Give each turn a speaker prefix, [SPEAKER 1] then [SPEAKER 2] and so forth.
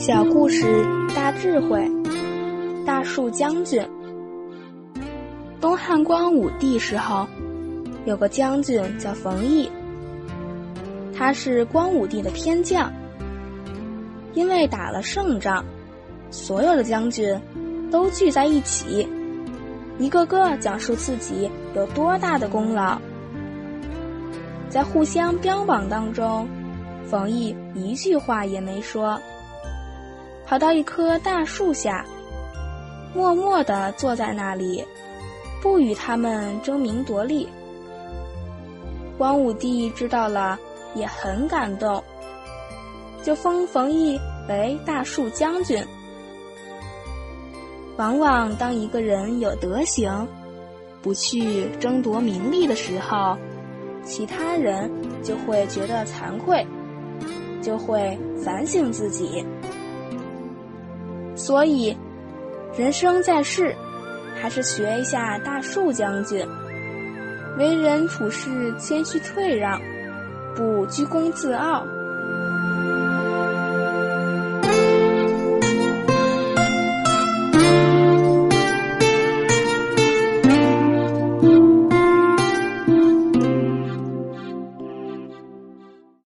[SPEAKER 1] 小故事大智慧，大树将军。东汉光武帝时候，有个将军叫冯异，他是光武帝的偏将。因为打了胜仗，所有的将军都聚在一起，一个个讲述自己有多大的功劳。在互相标榜当中，冯异一句话也没说，跑到一棵大树下，默默地坐在那里，不与他们争名夺利。光武帝知道了，也很感动，就封冯异为大树将军。往往当一个人有德行，不去争夺名利的时候，其他人就会觉得惭愧，就会反省自己。所以，人生在世，还是学一下大树将军，为人处事谦虚退让，不居功自傲。